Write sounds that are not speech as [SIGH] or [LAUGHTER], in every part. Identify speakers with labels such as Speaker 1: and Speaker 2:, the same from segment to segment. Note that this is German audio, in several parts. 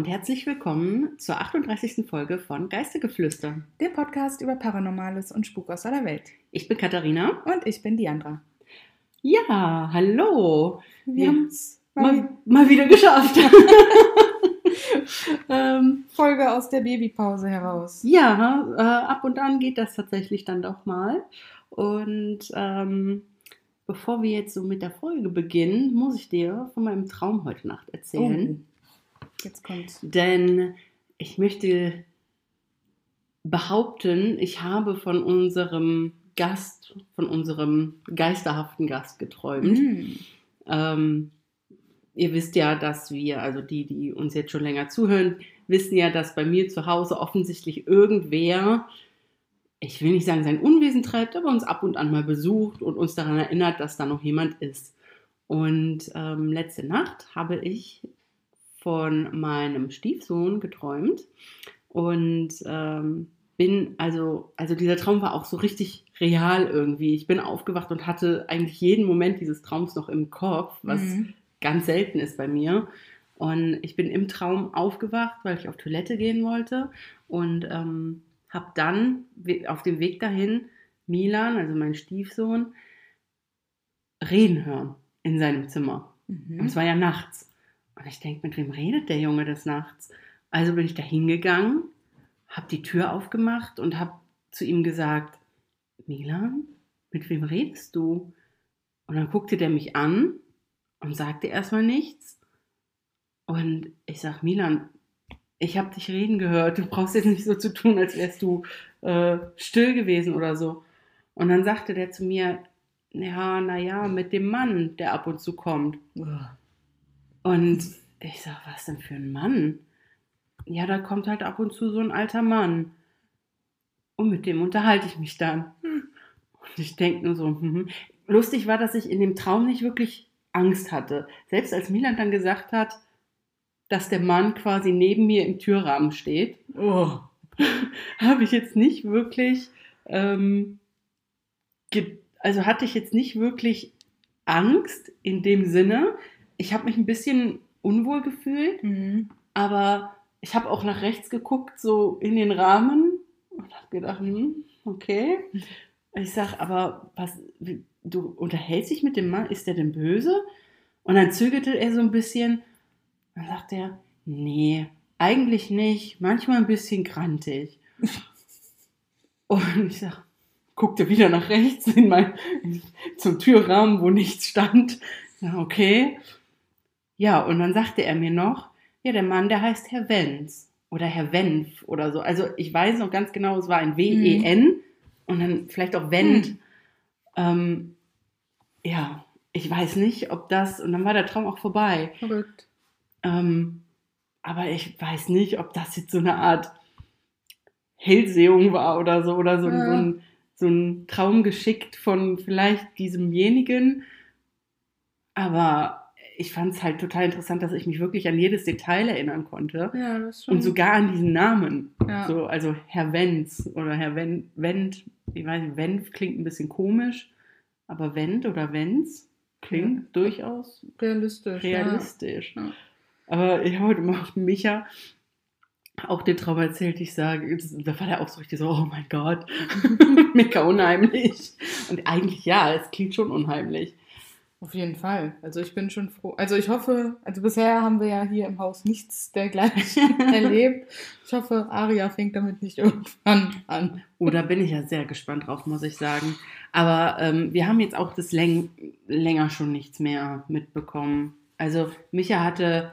Speaker 1: Und herzlich willkommen zur 38. Folge von Geistegeflüster.
Speaker 2: Der Podcast über Paranormales und Spuk aus aller Welt.
Speaker 1: Ich bin Katharina.
Speaker 2: Und ich bin Diandra.
Speaker 1: Ja, hallo.
Speaker 2: Wir haben es
Speaker 1: mal, mal, wieder geschafft. [LAUGHS]
Speaker 2: ähm, Folge aus der Babypause heraus.
Speaker 1: Ja, äh, ab und an geht das tatsächlich dann doch mal. Und ähm, bevor wir jetzt so mit der Folge beginnen, muss ich dir von meinem Traum heute Nacht erzählen.
Speaker 2: Oh, jetzt kommt's.
Speaker 1: Denn ich möchte behaupten, ich habe von unserem Gast, von unserem geisterhaften Gast geträumt.
Speaker 2: Mm.
Speaker 1: Ähm, ihr wisst ja, dass wir, also die, die uns jetzt schon länger zuhören, wissen ja, dass bei mir zu Hause offensichtlich irgendwer ich will nicht sagen, sein Unwesen treibt, aber uns ab und an mal besucht und uns daran erinnert, dass da noch jemand ist. Und ähm, letzte Nacht habe ich von meinem Stiefsohn geträumt und ähm, bin, also, also dieser Traum war auch so richtig real irgendwie. Ich bin aufgewacht und hatte eigentlich jeden Moment dieses Traums noch im Kopf, was
Speaker 2: Mhm.
Speaker 1: ganz selten ist bei mir. Und ich bin im Traum aufgewacht, weil ich auf Toilette gehen wollte und ähm, habe dann auf dem Weg dahin Milan, also mein Stiefsohn, reden hören in seinem Zimmer. Und
Speaker 2: Mhm.
Speaker 1: es war ja nachts. Und ich denke, mit wem redet der Junge des Nachts? Also bin ich da hingegangen, habe die Tür aufgemacht und habe zu ihm gesagt, Milan, mit wem redest du? Und dann guckte der mich an und sagte erstmal nichts. Und ich sag, Milan, ich habe dich reden gehört. Du brauchst jetzt nicht so zu tun, als wärst du äh, still gewesen oder so. Und dann sagte der zu mir, ja, naja, mit dem Mann, der ab und zu kommt. Und ich sag, was denn für ein Mann? Ja, da kommt halt ab und zu so ein alter Mann. Und mit dem unterhalte ich mich dann. Und ich denke nur so, mhm. lustig war, dass ich in dem Traum nicht wirklich Angst hatte. Selbst als Milan dann gesagt hat, dass der Mann quasi neben mir im Türrahmen steht,
Speaker 2: Oh. [LAUGHS]
Speaker 1: habe ich jetzt nicht wirklich, ähm, also hatte ich jetzt nicht wirklich Angst in dem Sinne. Ich habe mich ein bisschen unwohl gefühlt,
Speaker 2: Mhm.
Speaker 1: aber ich habe auch nach rechts geguckt, so in den Rahmen und habe gedacht, hm, okay. Ich sag, aber was, du unterhältst dich mit dem Mann, ist der denn böse? Und dann zögerte er so ein bisschen. Dann sagt er, nee, eigentlich nicht, manchmal ein bisschen grantig. [LAUGHS] Und ich sag, guckte wieder nach rechts in mein, zum Türrahmen, wo nichts stand. Na, okay. Ja, und dann sagte er mir noch, ja, der Mann, der heißt Herr Wenz oder Herr Wenf oder so. Also ich weiß noch ganz genau, es war ein W-E-N und dann vielleicht auch Wendt.
Speaker 2: Hm.
Speaker 1: Ähm, ja, ich weiß nicht, ob das, und dann war der Traum auch vorbei.
Speaker 2: Verrückt.
Speaker 1: Ähm, aber ich weiß nicht, ob das jetzt so eine Art Hellsehung war oder so, oder so, ein-
Speaker 2: Ja.
Speaker 1: so, ein, so ein Traum geschickt von vielleicht diesemjenigen. Aber ich fand es halt total interessant, dass ich mich wirklich an jedes Detail erinnern konnte.
Speaker 2: Ja, das schon.
Speaker 1: Und sogar an diesen Namen.
Speaker 2: Ja.
Speaker 1: So, also Herr Wenz oder Herr Wen Wendt, ich weiß nicht, Wenf klingt ein bisschen komisch, aber Wendt oder Wenz klingt
Speaker 2: Ja.
Speaker 1: durchaus
Speaker 2: realistisch.
Speaker 1: realistisch.
Speaker 2: Ja.
Speaker 1: Aber ich habe heute mal auf Micha auch den Traum erzählt. Ich sage, da war der auch so richtig so, oh mein Gott, [LAUGHS] mega unheimlich. Und eigentlich ja, es klingt schon unheimlich.
Speaker 2: Auf jeden Fall. Also ich bin schon froh. Also ich hoffe, also bisher haben wir ja hier im Haus nichts dergleichen [LAUGHS] erlebt. Ich hoffe, Aria fängt damit nicht irgendwann an.
Speaker 1: Oder bin ich ja sehr gespannt drauf, muss ich sagen. Aber ähm, wir haben jetzt auch das läng länger schon nichts mehr mitbekommen. Also Micha hatte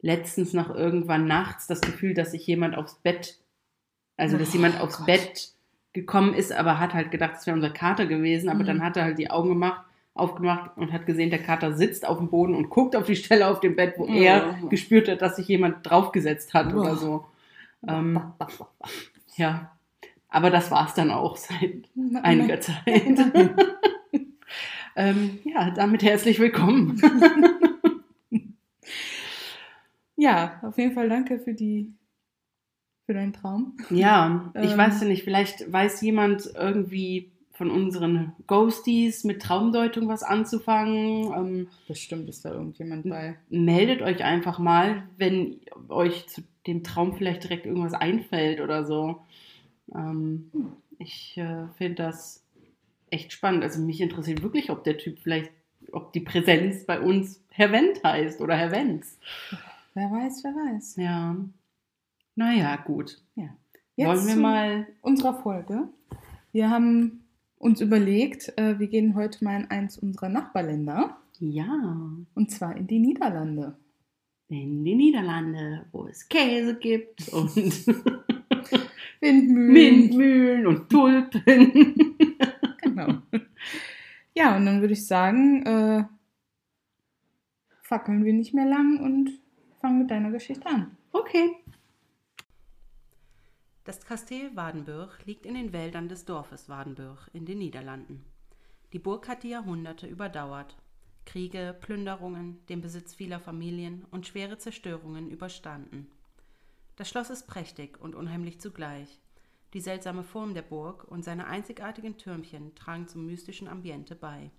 Speaker 1: letztens noch irgendwann nachts das Gefühl, dass sich jemand aufs Bett, also dass
Speaker 2: Oh
Speaker 1: jemand aufs
Speaker 2: Gott.
Speaker 1: Bett gekommen ist, aber hat halt gedacht, es wäre unser Kater gewesen. Aber
Speaker 2: Mhm.
Speaker 1: dann hat er halt die Augen gemacht, aufgemacht und hat gesehen, der Kater sitzt auf dem Boden und guckt auf die Stelle auf dem Bett, wo er
Speaker 2: Oh.
Speaker 1: gespürt hat, dass sich jemand draufgesetzt hat
Speaker 2: Oh.
Speaker 1: oder so. Ähm, ja, aber das war es dann auch seit einiger Zeit. [LAUGHS] ähm, ja, damit herzlich willkommen. [LAUGHS]
Speaker 2: Ja, auf jeden Fall danke für die für deinen Traum.
Speaker 1: Ja, ich
Speaker 2: Ähm.
Speaker 1: weiß ja nicht, vielleicht weiß jemand irgendwie
Speaker 3: von unseren Ghosties mit Traumdeutung was anzufangen. Ähm,
Speaker 2: Bestimmt ist da irgendjemand bei.
Speaker 3: meldet euch einfach mal, wenn euch zu dem Traum vielleicht direkt irgendwas einfällt oder so. Ähm, ich äh, finde das echt spannend. Also mich interessiert wirklich, ob der Typ vielleicht, ob die Präsenz bei uns Herr Wendt heißt oder Herr Wenz.
Speaker 2: Wer weiß, wer weiß.
Speaker 3: Ja. Naja, gut.
Speaker 2: Jetzt
Speaker 3: Wollen wir
Speaker 2: zu
Speaker 3: mal.
Speaker 2: unserer Folge. Wir haben uns überlegt, äh, wir gehen heute mal in eins unserer Nachbarländer.
Speaker 3: Ja.
Speaker 2: Und zwar in die Niederlande.
Speaker 3: In die Niederlande, wo es Käse gibt und [LAUGHS]
Speaker 2: Windmühlen.
Speaker 3: Windmühlen und Tulpen. [LAUGHS]
Speaker 2: Genau. Ja, und dann würde ich sagen, äh, fackeln wir nicht mehr lang und fangen mit deiner Geschichte an.
Speaker 3: Okay.
Speaker 1: Das Kasteel Wadenburg liegt in den Wäldern des Dorfes Wadenburg in den Niederlanden. Die Burg hat die Jahrhunderte überdauert, Kriege, Plünderungen, den Besitz vieler Familien und schwere Zerstörungen überstanden. Das Schloss ist prächtig und unheimlich zugleich. Die seltsame Form der Burg und seine einzigartigen Türmchen tragen zum mystischen Ambiente bei.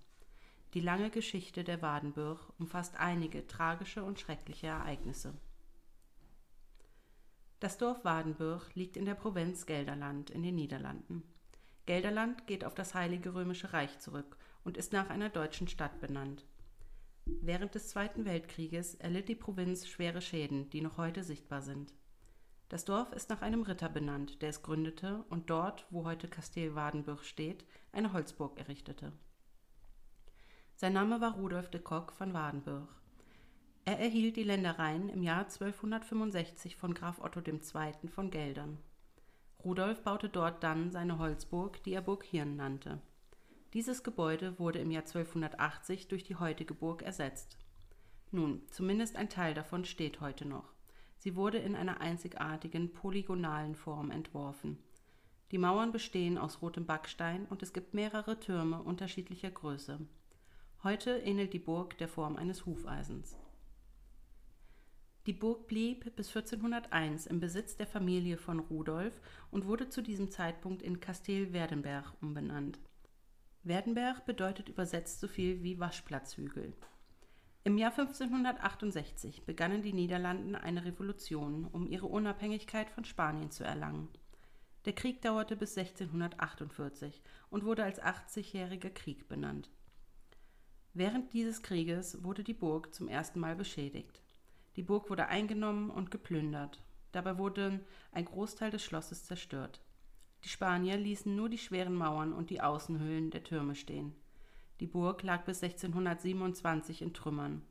Speaker 1: Die lange Geschichte der Wadenburg umfasst einige tragische und schreckliche Ereignisse. Das Dorf Wadenburg liegt in der Provinz Gelderland in den Niederlanden. Gelderland geht auf das Heilige Römische Reich zurück und ist nach einer deutschen Stadt benannt. Während des Zweiten Weltkrieges erlitt die Provinz schwere Schäden, die noch heute sichtbar sind. Das Dorf ist nach einem Ritter benannt, der es gründete und dort, wo heute Kastel Wadenburg steht, eine Holzburg errichtete. Sein Name war Rudolf de Kock von Wadenburg. Er erhielt die Ländereien im Jahr 1265 von Graf Otto II. von Geldern. Rudolf baute dort dann seine Holzburg, die er Burg Hirn nannte. Dieses Gebäude wurde im Jahr 1280 durch die heutige Burg ersetzt. Nun, zumindest ein Teil davon steht heute noch. Sie wurde in einer einzigartigen polygonalen Form entworfen. Die Mauern bestehen aus rotem Backstein und es gibt mehrere Türme unterschiedlicher Größe. Heute ähnelt die Burg der Form eines Hufeisens. Die Burg blieb bis 1401 im Besitz der Familie von Rudolf und wurde zu diesem Zeitpunkt in Kastel Werdenberg umbenannt. Werdenberg bedeutet übersetzt so viel wie Waschplatzhügel. Im Jahr 1568 begannen die Niederlanden eine Revolution, um ihre Unabhängigkeit von Spanien zu erlangen. Der Krieg dauerte bis 1648 und wurde als 80-jähriger Krieg benannt. Während dieses Krieges wurde die Burg zum ersten Mal beschädigt. Die Burg wurde eingenommen und geplündert. Dabei wurde ein Großteil des Schlosses zerstört. Die Spanier ließen nur die schweren Mauern und die Außenhöhlen der Türme stehen. Die Burg lag bis 1627 in Trümmern.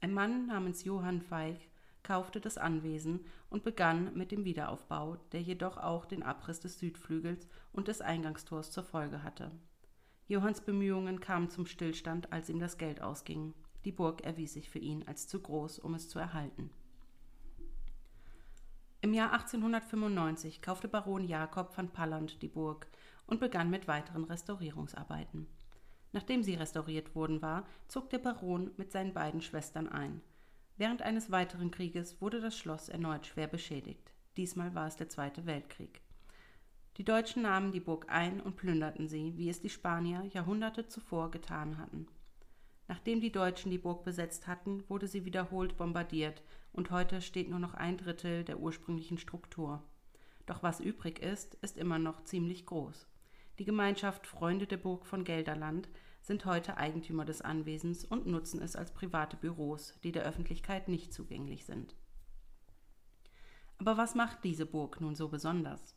Speaker 1: Ein Mann namens Johann Feig kaufte das Anwesen und begann mit dem Wiederaufbau, der jedoch auch den Abriss des Südflügels und des Eingangstors zur Folge hatte. Johanns Bemühungen kamen zum Stillstand, als ihm das Geld ausging. Die Burg erwies sich für ihn als zu groß, um es zu erhalten. Im Jahr 1895 kaufte Baron Jakob von Palland die Burg und begann mit weiteren Restaurierungsarbeiten. Nachdem sie restauriert worden war, zog der Baron mit seinen beiden Schwestern ein. Während eines weiteren Krieges wurde das Schloss erneut schwer beschädigt. Diesmal war es der Zweite Weltkrieg. Die Deutschen nahmen die Burg ein und plünderten sie, wie es die Spanier Jahrhunderte zuvor getan hatten. Nachdem die Deutschen die Burg besetzt hatten, wurde sie wiederholt bombardiert und heute steht nur noch ein Drittel der ursprünglichen Struktur. Doch was übrig ist, ist immer noch ziemlich groß. Die Gemeinschaft Freunde der Burg von Gelderland sind heute Eigentümer des Anwesens und nutzen es als private Büros, die der Öffentlichkeit nicht zugänglich sind. Aber was macht diese Burg nun so besonders?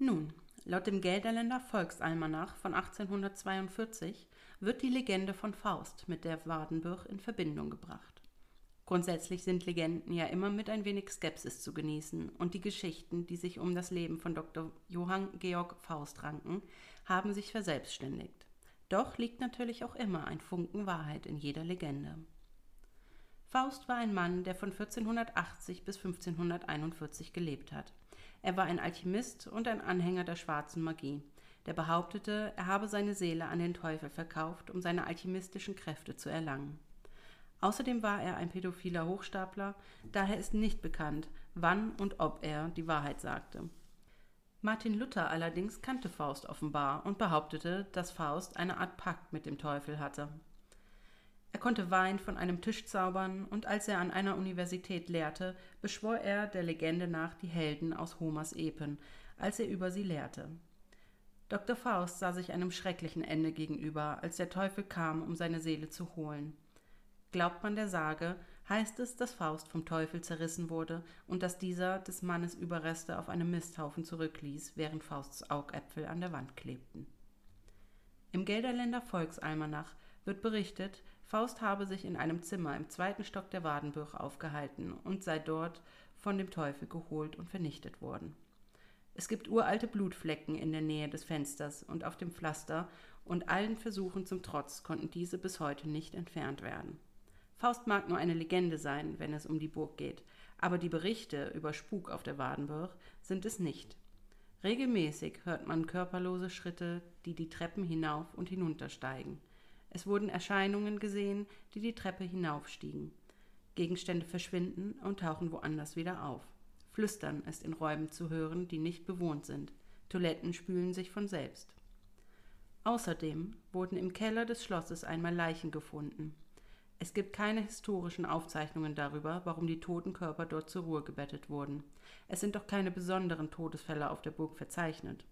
Speaker 1: Nun, laut dem Gelderländer Volksalmanach von 1842 wird die Legende von Faust mit der Wadenburg in Verbindung gebracht. Grundsätzlich sind Legenden ja immer mit ein wenig Skepsis zu genießen und die Geschichten, die sich um das Leben von Dr. Johann Georg Faust ranken, haben sich verselbstständigt. Doch liegt natürlich auch immer ein Funken Wahrheit in jeder Legende. Faust war ein Mann, der von 1480 bis 1541 gelebt hat. Er war ein Alchemist und ein Anhänger der schwarzen Magie der behauptete, er habe seine Seele an den Teufel verkauft, um seine alchemistischen Kräfte zu erlangen. Außerdem war er ein pädophiler Hochstapler, daher ist nicht bekannt, wann und ob er die Wahrheit sagte. Martin Luther allerdings kannte Faust offenbar und behauptete, dass Faust eine Art Pakt mit dem Teufel hatte. Er konnte Wein von einem Tisch zaubern, und als er an einer Universität lehrte, beschwor er der Legende nach die Helden aus Homers Epen, als er über sie lehrte. Dr. Faust sah sich einem schrecklichen Ende gegenüber, als der Teufel kam, um seine Seele zu holen. Glaubt man der Sage, heißt es, dass Faust vom Teufel zerrissen wurde und dass dieser des Mannes Überreste auf einem Misthaufen zurückließ, während Fausts Augäpfel an der Wand klebten. Im Gelderländer Volksalmanach wird berichtet, Faust habe sich in einem Zimmer im zweiten Stock der Wadenburg aufgehalten und sei dort von dem Teufel geholt und vernichtet worden. Es gibt uralte Blutflecken in der Nähe des Fensters und auf dem Pflaster, und allen Versuchen zum Trotz konnten diese bis heute nicht entfernt werden. Faust mag nur eine Legende sein, wenn es um die Burg geht, aber die Berichte über Spuk auf der Wadenburg sind es nicht. Regelmäßig hört man körperlose Schritte, die die Treppen hinauf und hinuntersteigen. Es wurden Erscheinungen gesehen, die die Treppe hinaufstiegen. Gegenstände verschwinden und tauchen woanders wieder auf. Flüstern ist in Räumen zu hören, die nicht bewohnt sind. Toiletten spülen sich von selbst. Außerdem wurden im Keller des Schlosses einmal Leichen gefunden. Es gibt keine historischen Aufzeichnungen darüber, warum die toten Körper dort zur Ruhe gebettet wurden. Es sind doch keine besonderen Todesfälle auf der Burg verzeichnet.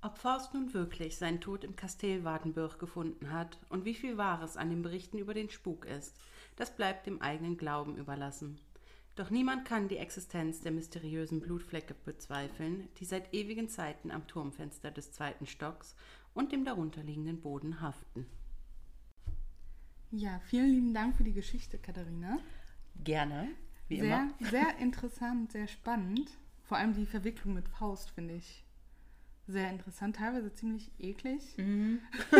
Speaker 1: Ob Faust nun wirklich seinen Tod im Kastell Wartenburg gefunden hat und wie viel Wahres an den Berichten über den Spuk ist, das bleibt dem eigenen Glauben überlassen. Doch niemand kann die Existenz der mysteriösen Blutflecke bezweifeln, die seit ewigen Zeiten am Turmfenster des zweiten Stocks und dem darunterliegenden Boden haften.
Speaker 2: Ja, vielen lieben Dank für die Geschichte, Katharina.
Speaker 1: Gerne, wie
Speaker 2: sehr,
Speaker 1: immer.
Speaker 2: sehr interessant, sehr spannend. Vor allem die Verwicklung mit Faust finde ich sehr interessant, teilweise ziemlich eklig.
Speaker 1: Mhm. [LAUGHS]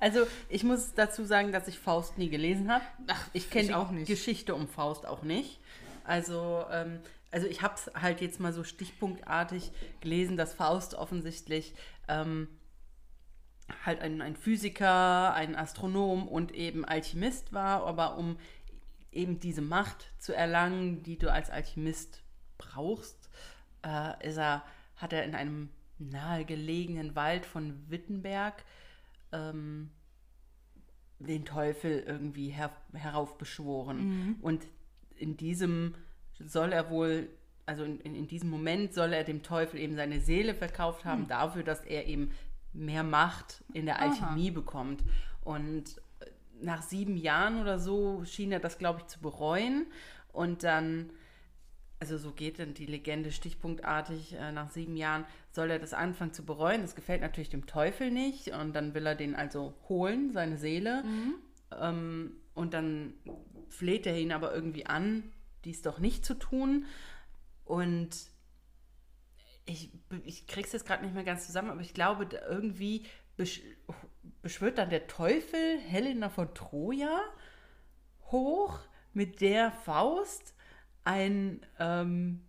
Speaker 1: Also ich muss dazu sagen, dass ich Faust nie gelesen habe.
Speaker 2: Ach,
Speaker 1: Ich kenne die
Speaker 2: auch nicht.
Speaker 1: Geschichte um Faust auch nicht. Also, ähm, also ich habe es halt jetzt mal so stichpunktartig gelesen, dass Faust offensichtlich ähm, halt ein, ein Physiker, ein Astronom und eben Alchemist war, aber um eben diese Macht zu erlangen, die du als Alchemist brauchst, äh, ist er, hat er in einem nahegelegenen Wald von Wittenberg ähm, den Teufel irgendwie her heraufbeschworen. Und in diesem soll er wohl, also in, in, diesem Moment soll er dem Teufel eben seine Seele verkauft haben, dafür, dass er eben mehr Macht in der
Speaker 2: Aha.
Speaker 1: Alchemie bekommt. Und äh, nach sieben Jahren oder so schien er das, glaube ich, zu bereuen. Und dann, also so geht dann die Legende stichpunktartig, äh, nach sieben Jahren soll er das anfangen zu bereuen. Das gefällt natürlich dem Teufel nicht. Und dann will er den also holen, seine Seele. Ähm, und dann fleht er ihn aber irgendwie an, dies doch nicht zu tun. Und ich, ich krieg's jetzt gerade nicht mehr ganz zusammen, aber ich glaube, irgendwie besch beschwört dann der Teufel Helena von Troja hoch, mit der Faust ein, ähm,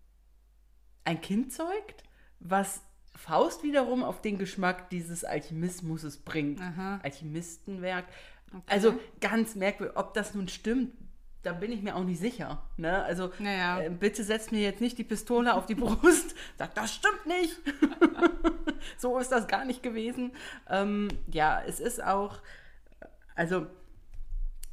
Speaker 1: ein Kind zeugt, was Faust wiederum auf den Geschmack dieses Alchemismus bringt.
Speaker 2: Aha.
Speaker 1: Alchemistenwerk. Also ganz merkwürdig, ob das nun stimmt, da bin ich mir auch nicht sicher. Ne? Also
Speaker 2: Naja.
Speaker 1: äh, bitte setzt mir jetzt nicht die Pistole auf die [LAUGHS] Brust, sagt, das stimmt nicht. [LAUGHS] so ist das gar nicht gewesen. Ähm, ja, es ist auch, also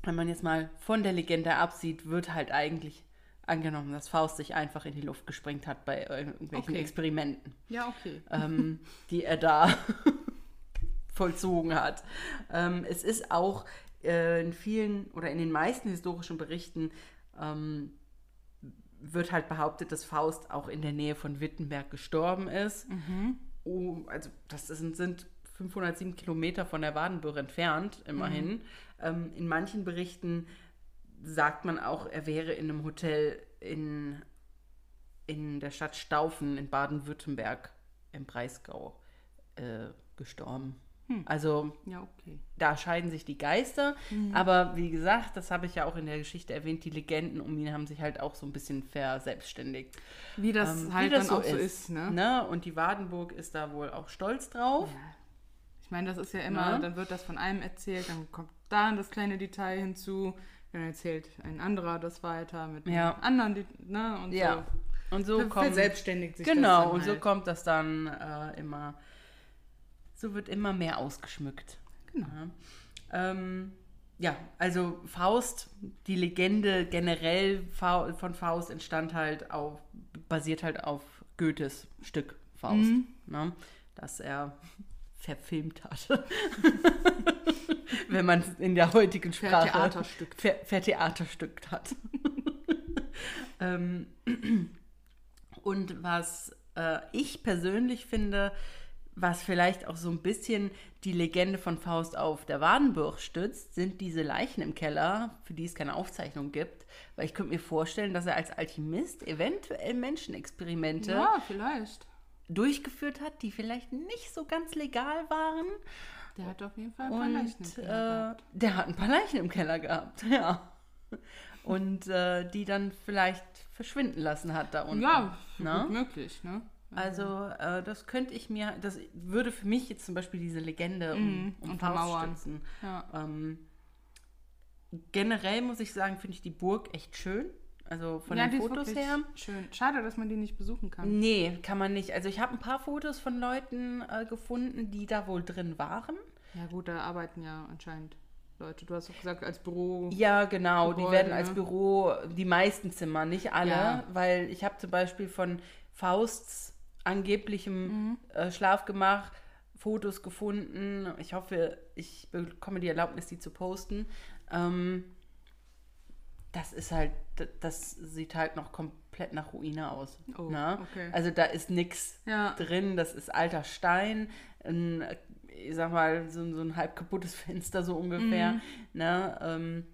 Speaker 1: wenn man jetzt mal von der Legende absieht, wird halt eigentlich angenommen, dass Faust sich einfach in die Luft gesprengt hat bei irgendwelchen
Speaker 2: Okay.
Speaker 1: Experimenten
Speaker 2: Ja, okay.
Speaker 1: ähm, die er da [LAUGHS] vollzogen hat. Ähm, es ist auch äh, in vielen oder in den meisten historischen Berichten ähm, wird halt behauptet, dass Faust auch in der Nähe von Wittenberg gestorben ist. Oh, also das sind, sind 507 Kilometer von der Wadenburg entfernt, immerhin. Ähm, in manchen Berichten sagt man auch, er wäre in einem Hotel in, in der Stadt Staufen in Baden-Württemberg im Breisgau äh, gestorben. Also
Speaker 2: Ja, okay.
Speaker 1: da scheiden sich die Geister. Aber wie gesagt, das habe ich ja auch in der Geschichte erwähnt, die Legenden um ihn haben sich halt auch so ein bisschen verselbstständigt.
Speaker 2: Wie das
Speaker 1: Ähm,
Speaker 2: halt
Speaker 1: wie das
Speaker 2: dann auch so ist, ne?
Speaker 1: ne? Und die Wadenburg ist da wohl auch stolz drauf.
Speaker 2: Ich meine, das ist ja immer,
Speaker 1: Ne?
Speaker 2: dann wird das von einem erzählt, dann kommt da das kleine Detail hinzu, dann erzählt ein anderer das weiter mit
Speaker 1: Ja.
Speaker 2: anderen, Det- ne? Und
Speaker 1: Ja. Und so kommt
Speaker 2: verselbstständigt sich das
Speaker 1: Genau,
Speaker 2: dann
Speaker 1: und so
Speaker 2: halt.
Speaker 1: kommt das dann äh, immer, so wird immer mehr ausgeschmückt.
Speaker 2: Genau.
Speaker 1: Ja, ähm, ja also Faust, die Legende generell von Faust entstand halt auf, basiert halt auf Goethes Stück Faust,
Speaker 2: Mhm.
Speaker 1: ne? das er verfilmt hat. [LAUGHS] Wenn man es in der heutigen Sprache
Speaker 2: Vertheaterstückt.
Speaker 1: ver vertheaterstückt hat. [LAUGHS] ähm, [CLEARS THROAT] und was äh, ich persönlich finde, was vielleicht auch so ein bisschen die Legende von Faust auf der Wadenburg stützt, sind diese Leichen im Keller, für die es keine Aufzeichnung gibt. Weil ich könnte mir vorstellen, dass er als Alchemist eventuell Menschenexperimente
Speaker 2: Ja, vielleicht.
Speaker 1: Durchgeführt hat, die vielleicht nicht so ganz legal waren.
Speaker 2: Der hat auf jeden Fall ein paar Leichen im
Speaker 1: Und
Speaker 2: Keller
Speaker 1: äh,
Speaker 2: gehabt.
Speaker 1: der hat ein paar Leichen im Keller gehabt, [LAUGHS] ja. Und äh, die dann vielleicht verschwinden lassen hat da unten.
Speaker 2: Ja,
Speaker 1: ne?
Speaker 2: gut möglich, ne?
Speaker 1: Also äh, das könnte ich mir, das würde für mich jetzt zum Beispiel diese Legende um,
Speaker 2: Mhm,
Speaker 1: um
Speaker 2: untermauern. Ja.
Speaker 1: Ähm, generell muss ich sagen, finde ich die Burg echt schön. Also von
Speaker 2: ja,
Speaker 1: den Fotos her.
Speaker 2: Schön. Schade, dass man die nicht besuchen kann.
Speaker 1: Nee, kann man nicht. Also ich habe ein paar Fotos von Leuten äh, gefunden, die da wohl drin waren.
Speaker 2: Ja, gut, da arbeiten ja anscheinend Leute. Du hast doch gesagt, als Büro.
Speaker 1: Ja, genau.
Speaker 2: Gebäude,
Speaker 1: die werden als
Speaker 2: ne?
Speaker 1: Büro, die meisten Zimmer, nicht alle,
Speaker 2: Ja.
Speaker 1: weil ich habe zum Beispiel von Fausts angeblichem
Speaker 2: Mhm.
Speaker 1: äh, Schlafgemach Fotos gefunden. Ich hoffe, ich bekomme die Erlaubnis, die zu posten. Ähm, das ist halt, das sieht halt noch komplett nach Ruine aus.
Speaker 2: Oh,
Speaker 1: ne?
Speaker 2: okay.
Speaker 1: Also da ist nichts
Speaker 2: Ja.
Speaker 1: drin, das ist alter Stein, ein, ich sag mal, so, so ein halb kaputtes [LAUGHS] Fenster so ungefähr.
Speaker 2: Mhm.
Speaker 1: Ne? Ähm,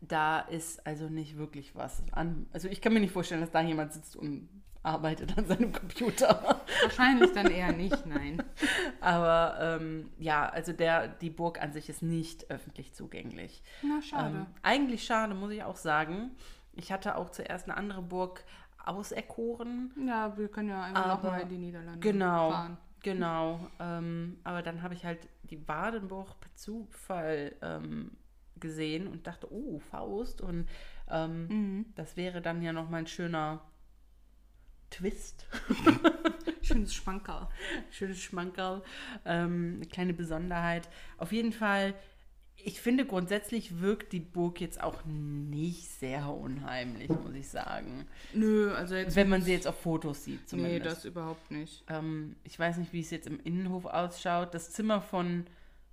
Speaker 1: da ist also nicht wirklich was an. Also ich kann mir nicht vorstellen, dass da jemand sitzt und arbeitet an seinem Computer.
Speaker 2: Wahrscheinlich dann eher nicht, nein. [LAUGHS]
Speaker 1: Aber ähm, ja, also der, die Burg an sich ist nicht öffentlich zugänglich.
Speaker 2: Na, schade.
Speaker 1: Ähm, eigentlich schade, muss ich auch sagen. Ich hatte auch zuerst eine andere Burg auserkoren.
Speaker 2: ja, wir können ja einfach nochmal in die Niederlande
Speaker 1: Genau,
Speaker 2: fahren.
Speaker 1: genau. Ähm, aber dann habe ich halt die Wadenburg per Zufall ähm, gesehen und dachte, oh, Faust. Und ähm,
Speaker 2: Mhm.
Speaker 1: das wäre dann ja nochmal ein schöner Twist. [LAUGHS]
Speaker 2: Schönes Schmankerl.
Speaker 1: Schönes Schmankerl, ähm, eine kleine Besonderheit. Auf jeden Fall, ich finde grundsätzlich wirkt die Burg jetzt auch nicht sehr unheimlich, muss ich sagen.
Speaker 2: Nö, also jetzt.
Speaker 1: Wenn man sie jetzt auf Fotos sieht
Speaker 2: Nee,
Speaker 1: zumindest.
Speaker 2: das überhaupt nicht.
Speaker 1: Ähm, ich weiß nicht, wie es jetzt im Innenhof ausschaut. Das Zimmer von,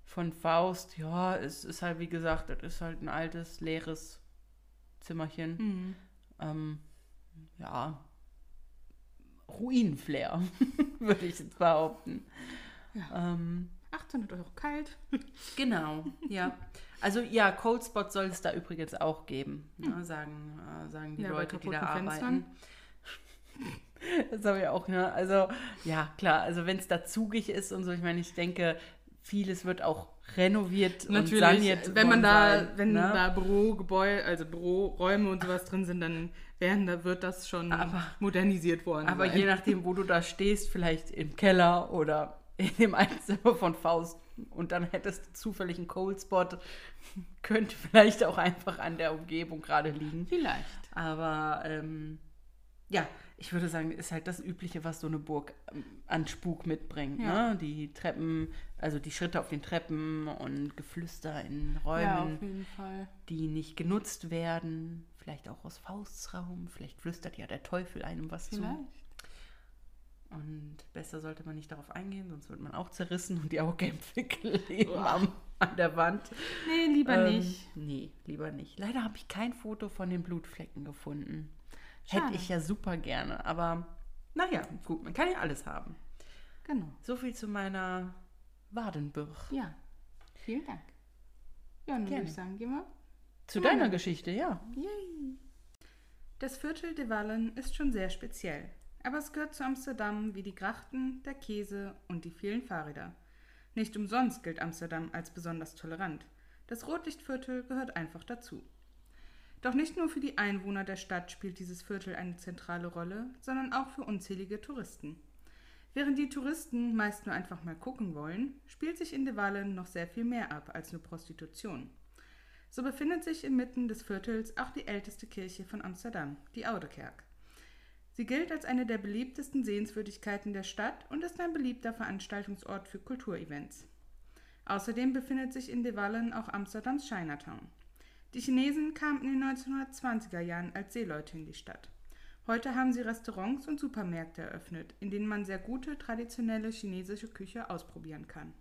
Speaker 1: von Faust, ja, es ist halt, wie gesagt, das ist halt ein altes, leeres Zimmerchen.
Speaker 2: Mhm.
Speaker 1: Ähm, ja, Ruinenflair, [LAUGHS] würde ich jetzt behaupten. Ähm,
Speaker 2: 800 Euro kalt.
Speaker 1: genau, ja. Also ja, Cold Spot soll es da übrigens auch geben, ne, sagen, äh, sagen die
Speaker 2: Ja,
Speaker 1: Leute, die da arbeiten. [LAUGHS] Das habe ich auch, ne? Also, ja, klar, also wenn es da zugig ist und so, ich meine, ich denke, vieles wird auch renoviert und
Speaker 2: Natürlich,
Speaker 1: saniert.
Speaker 2: wenn man da,
Speaker 1: sein,
Speaker 2: wenn
Speaker 1: ne?
Speaker 2: da Bürogebäude, also Büroräume und sowas drin sind, dann werden, da wird das schon
Speaker 1: Aber-
Speaker 2: modernisiert worden.
Speaker 1: Aber
Speaker 2: sein.
Speaker 1: je nachdem, wo du da stehst, vielleicht im Keller oder in dem Einzimmer von Faust und dann hättest du zufällig einen Cold Spot, könnte vielleicht auch einfach an der Umgebung gerade liegen.
Speaker 2: Vielleicht.
Speaker 1: Aber ähm, ja, ich würde sagen, ist halt das Übliche, was so eine Burg ähm, an Spuk mitbringt.
Speaker 2: Ja.
Speaker 1: Ne? Die Treppen, also die Schritte auf den Treppen und Geflüster in
Speaker 2: Ja,
Speaker 1: Räumen,
Speaker 2: Fall.
Speaker 1: die nicht genutzt werden. Vielleicht auch aus Fausts Raum. Vielleicht flüstert ja der Teufel einem was zu.
Speaker 2: Vielleicht.
Speaker 1: Und besser sollte man nicht darauf eingehen, sonst wird man auch zerrissen und die Augenäpfel [LAUGHS] kleben am, an der Wand.
Speaker 2: Nee, lieber
Speaker 1: Ähm,
Speaker 2: nicht.
Speaker 1: Nee, lieber nicht. Leider habe ich kein Foto von den Blutflecken gefunden.
Speaker 2: Schade.
Speaker 1: Hätte ich ja super gerne, aber naja, gut, man kann ja alles haben.
Speaker 2: Genau.
Speaker 1: So viel zu meiner Wadenburg.
Speaker 2: Ja. Vielen Dank. Ja, dann würde
Speaker 1: Gerne.
Speaker 2: ich sagen, gehen wir.
Speaker 1: Zu deiner Geschichte, ja.
Speaker 2: Yay. Das Viertel de Wallen ist schon sehr speziell. Aber es gehört zu Amsterdam wie die Grachten, der Käse und die vielen Fahrräder. Nicht umsonst gilt Amsterdam als besonders tolerant. Das Rotlichtviertel gehört einfach dazu. Doch nicht nur für die Einwohner der Stadt spielt dieses Viertel eine zentrale Rolle, sondern auch für unzählige Touristen. Während die Touristen meist nur einfach mal gucken wollen, spielt sich in de Wallen noch sehr viel mehr ab als nur Prostitution. So befindet sich inmitten des Viertels auch die älteste Kirche von Amsterdam, die Oude Kerk. Sie gilt als eine der beliebtesten Sehenswürdigkeiten der Stadt und ist ein beliebter Veranstaltungsort für Kulturevents. Außerdem befindet sich in De Wallen auch Amsterdams Chinatown. Die Chinesen kamen in den 1920er Jahren als Seeleute in die Stadt. Heute haben sie Restaurants und Supermärkte eröffnet, in denen man sehr gute traditionelle chinesische Küche ausprobieren kann.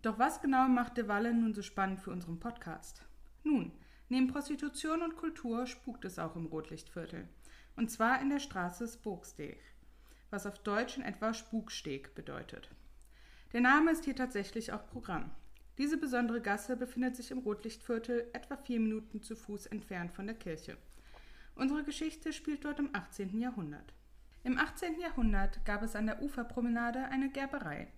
Speaker 2: Doch was genau macht De Walle nun so spannend für unseren Podcast? Nun, neben Prostitution und Kultur spukt es auch im Rotlichtviertel. Und zwar in der Straße Spokesteeg, was auf Deutsch in etwa Spuksteg bedeutet. Der Name ist hier tatsächlich auch Programm. Diese besondere Gasse befindet sich im Rotlichtviertel etwa vier Minuten zu Fuß entfernt von der Kirche. Unsere Geschichte spielt dort im 18. Jahrhundert. Im 18. Jahrhundert gab es an der Uferpromenade eine Gerberei.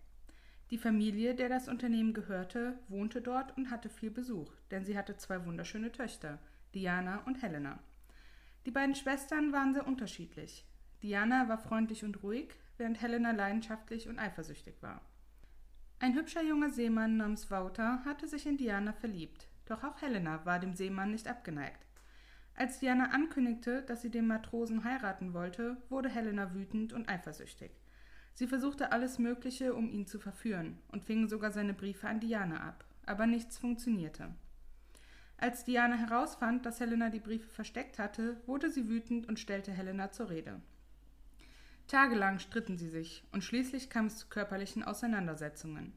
Speaker 2: Die Familie, der das Unternehmen gehörte, wohnte dort und hatte viel Besuch, denn sie hatte zwei wunderschöne Töchter, Diana und Helena. Die beiden Schwestern waren sehr unterschiedlich. Diana war freundlich und ruhig, während Helena leidenschaftlich und eifersüchtig war. Ein hübscher junger Seemann namens Wouter hatte sich in Diana verliebt, doch auch Helena war dem Seemann nicht abgeneigt. Als Diana ankündigte, dass sie den Matrosen heiraten wollte, wurde Helena wütend und eifersüchtig. Sie versuchte alles Mögliche, um ihn zu verführen, und fing sogar seine Briefe an Diana ab, aber nichts funktionierte. Als Diana herausfand, dass Helena die Briefe versteckt hatte, wurde sie wütend und stellte Helena zur Rede. Tagelang stritten sie sich, und schließlich kam es zu körperlichen Auseinandersetzungen.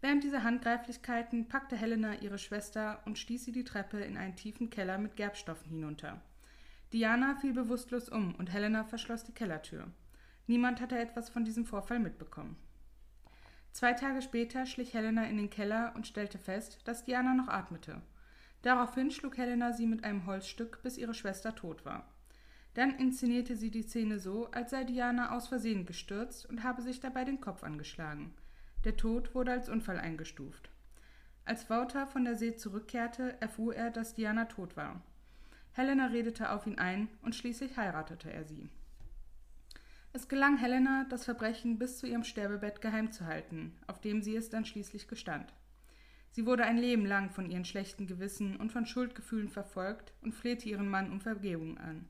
Speaker 2: Während dieser Handgreiflichkeiten packte Helena ihre Schwester und stieß sie die Treppe in einen tiefen Keller mit Gerbstoffen hinunter. Diana fiel bewusstlos um und Helena verschloss die Kellertür. Niemand hatte etwas von diesem Vorfall mitbekommen. Zwei Tage später schlich Helena in den Keller und stellte fest, dass Diana noch atmete. Daraufhin schlug Helena sie mit einem Holzstück, bis ihre Schwester tot war. Dann inszenierte sie die Szene so, als sei Diana aus Versehen gestürzt und habe sich dabei den Kopf angeschlagen. Der Tod wurde als Unfall eingestuft. Als Wouter von der See zurückkehrte, erfuhr er, dass Diana tot war. Helena redete auf ihn ein und schließlich heiratete er sie. Es gelang Helena, das Verbrechen bis zu ihrem Sterbebett geheim zu halten, auf dem sie es dann schließlich gestand. Sie wurde ein Leben lang von ihren schlechten Gewissen und von Schuldgefühlen verfolgt und flehte ihren Mann um Vergebung an.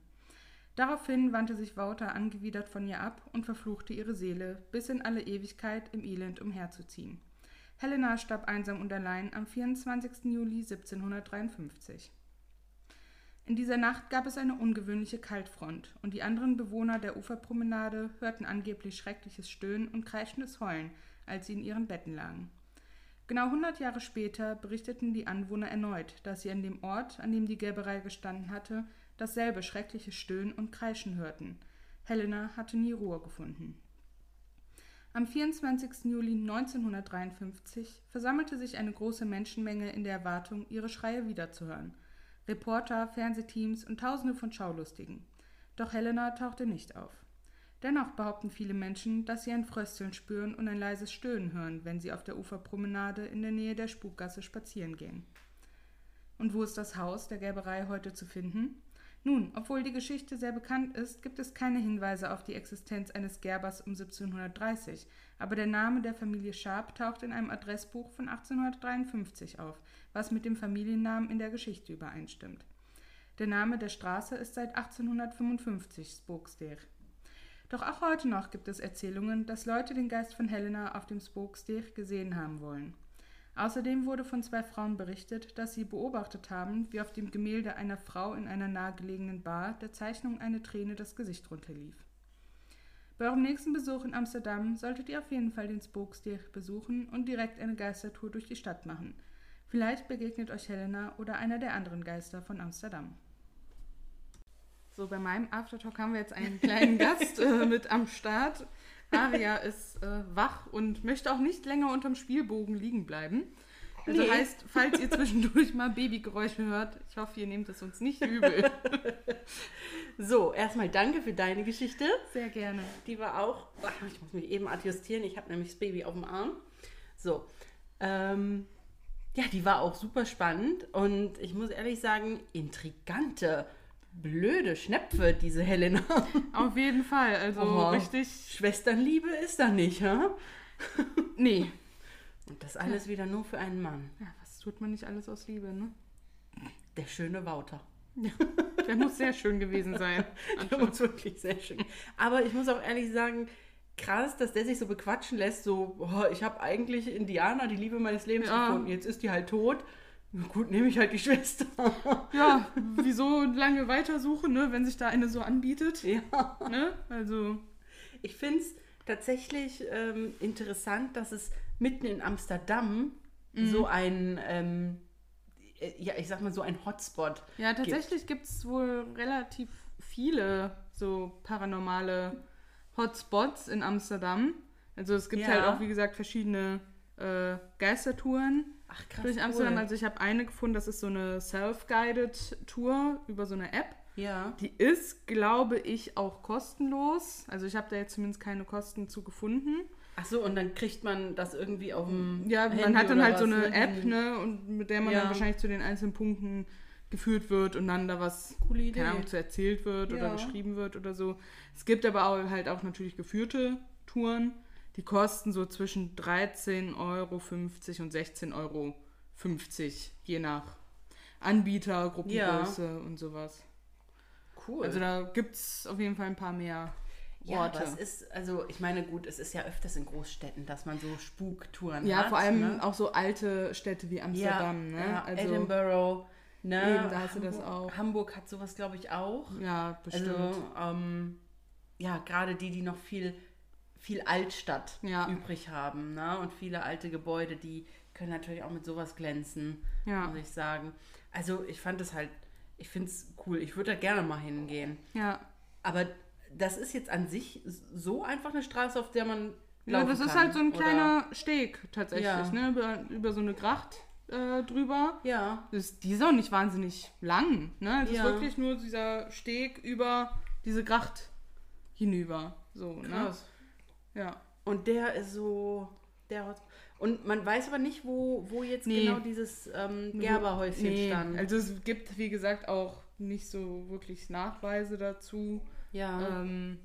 Speaker 2: Daraufhin wandte sich Wouter angewidert von ihr ab und verfluchte ihre Seele, bis in alle Ewigkeit im Elend umherzuziehen. Helena starb einsam und allein am 24. Juli 1753. In dieser Nacht gab es eine ungewöhnliche Kaltfront, und die anderen Bewohner der Uferpromenade hörten angeblich schreckliches Stöhnen und kreischendes Heulen, als sie in ihren Betten lagen. Genau hundert Jahre später berichteten die Anwohner erneut, dass sie an dem Ort, an dem die Gerberei gestanden hatte, dasselbe schreckliche Stöhnen und Kreischen hörten. Helena hatte nie Ruhe gefunden. Am 24. Juli 1953 versammelte sich eine große Menschenmenge in der Erwartung, ihre Schreie wiederzuhören. Reporter, Fernsehteams und Tausende von Schaulustigen. Doch Helena tauchte nicht auf. Dennoch behaupten viele Menschen, dass sie ein Frösteln spüren und ein leises Stöhnen hören, wenn sie auf der Uferpromenade in der Nähe der Spukgasse spazieren gehen. Und wo ist das Haus der Gerberei heute zu finden? Nun, obwohl die Geschichte sehr bekannt ist, gibt es keine Hinweise auf die Existenz eines Gerbers um 1730, aber der Name der Familie Sharp taucht in einem Adressbuch von 1853 auf, was mit dem Familiennamen in der Geschichte übereinstimmt. Der Name der Straße ist seit 1855 Spokesteer. Doch auch heute noch gibt es Erzählungen, dass Leute den Geist von Helena auf dem Spokesteer gesehen haben wollen. Außerdem wurde von zwei Frauen berichtet, dass sie beobachtet haben, wie auf dem Gemälde einer Frau in einer nahegelegenen Bar der Zeichnung eine Träne das Gesicht runterlief. Bei eurem nächsten Besuch in Amsterdam solltet ihr auf jeden Fall den Spokesteer besuchen und direkt eine Geistertour durch die Stadt machen. Vielleicht begegnet euch Helena oder einer der anderen Geister von Amsterdam. So, bei meinem Aftertalk haben wir jetzt einen kleinen [LAUGHS] Gast äh, mit am Start. Aria ist äh, wach und möchte auch nicht länger unterm Spielbogen liegen bleiben. Also nee. heißt, falls ihr zwischendurch mal Babygeräusche hört, ich hoffe, ihr nehmt es uns nicht übel. [LAUGHS]
Speaker 3: so, erstmal danke für deine Geschichte.
Speaker 2: Sehr gerne.
Speaker 3: Die war auch, ach, ich muss mich eben adjustieren, ich habe nämlich das Baby auf dem Arm. So, ähm, ja, die war auch super spannend und ich muss ehrlich sagen, intrigante blöde Schnepfe, diese Helena. [LAUGHS]
Speaker 2: Auf jeden Fall, also oh, richtig.
Speaker 3: Schwesternliebe ist da nicht, ha? [LAUGHS]
Speaker 2: nee.
Speaker 3: Und das alles wieder nur für einen Mann.
Speaker 2: Ja, was tut man nicht alles aus Liebe, ne?
Speaker 3: Der schöne Wouter.
Speaker 2: Ja, Der muss sehr schön gewesen sein. [LAUGHS]
Speaker 1: Der muss wirklich sehr schön. Aber ich muss auch ehrlich sagen, krass, dass der sich so bequatschen lässt, so, oh, ich habe eigentlich Indianer, die Liebe meines Lebens
Speaker 2: Ja.
Speaker 1: gefunden, jetzt ist die halt tot. Na gut, nehme ich halt die Schwester. [LAUGHS]
Speaker 2: Ja, wieso lange weitersuchen, ne, wenn sich da eine so anbietet?
Speaker 1: ja.
Speaker 2: Ne? Also,
Speaker 1: Ich finde es tatsächlich ähm, interessant, dass es mitten in Amsterdam
Speaker 2: Mhm.
Speaker 1: so ein, ähm, äh, ja, ich sag mal, so ein Hotspot
Speaker 2: ja, tatsächlich gibt es wohl relativ viele so paranormale Hotspots in Amsterdam. Also es gibt
Speaker 1: Ja.
Speaker 2: halt auch, wie gesagt, verschiedene äh, Geistertouren
Speaker 1: Ach, krass.
Speaker 2: durch Amsterdam.
Speaker 1: cool.
Speaker 2: Also ich habe eine gefunden, das ist so eine self-guided Tour über so eine App.
Speaker 1: Ja.
Speaker 2: Die ist, glaube ich, auch kostenlos. Also ich habe da jetzt zumindest keine Kosten zu gefunden.
Speaker 1: Ach so, und dann kriegt man das irgendwie auf dem
Speaker 2: Ja, man
Speaker 1: Handy
Speaker 2: hat dann
Speaker 1: oder
Speaker 2: halt so eine
Speaker 1: ne?
Speaker 2: App, ne, und mit der man
Speaker 1: Ja.
Speaker 2: dann wahrscheinlich zu den einzelnen Punkten geführt wird und dann da was,
Speaker 1: Coole Idee.
Speaker 2: Ahnung, zu erzählt wird oder
Speaker 1: Ja.
Speaker 2: beschrieben wird oder so. Es gibt aber auch, halt auch natürlich geführte Touren, die kosten so zwischen 13,50 Euro und 16,50 Euro, je nach Anbieter, Gruppengröße und sowas.
Speaker 1: Cool.
Speaker 2: Also da gibt es auf jeden Fall ein paar mehr
Speaker 1: ja,
Speaker 2: Orte.
Speaker 1: aber es ist, also ich meine, gut, es ist ja öfters in Großstädten, dass man so Spuktouren
Speaker 2: ja,
Speaker 1: hat.
Speaker 2: vor allem
Speaker 1: ne?
Speaker 2: auch so alte Städte wie Amsterdam,
Speaker 1: ja,
Speaker 2: ne?
Speaker 1: ja,
Speaker 2: also,
Speaker 1: Edinburgh, ne?
Speaker 2: Eben, da hast du das auch.
Speaker 1: Hamburg hat sowas, glaube ich, auch.
Speaker 2: Ja, bestimmt.
Speaker 1: Also, ähm, ja, gerade die, die noch viel, viel Altstadt
Speaker 2: Ja.
Speaker 1: übrig haben, ne? Und viele alte Gebäude, die können natürlich auch mit sowas glänzen,
Speaker 2: Ja.
Speaker 1: muss ich sagen. Also, ich fand es halt, ich finde es cool. Ich würde da gerne mal hingehen.
Speaker 2: ja.
Speaker 1: Aber das ist jetzt an sich so einfach eine Straße, auf der man
Speaker 2: Ja, das ist
Speaker 1: kann,
Speaker 2: halt so ein
Speaker 1: oder?
Speaker 2: kleiner Steg tatsächlich,
Speaker 1: Ja.
Speaker 2: ne? Über, über so eine Gracht äh, drüber.
Speaker 1: Ja,
Speaker 2: Das, die ist auch nicht wahnsinnig lang, ne? Es
Speaker 1: Ja.
Speaker 2: ist wirklich nur dieser Steg über diese Gracht hinüber. So, ne? Ja.
Speaker 1: Und der ist so, der und man weiß aber nicht, wo, wo jetzt
Speaker 2: Nee.
Speaker 1: genau dieses ähm, Gerberhäuschen
Speaker 2: Nee,
Speaker 1: stand.
Speaker 2: Also es gibt, wie gesagt, auch nicht so wirklich Nachweise dazu.
Speaker 1: ja.
Speaker 2: Ähm,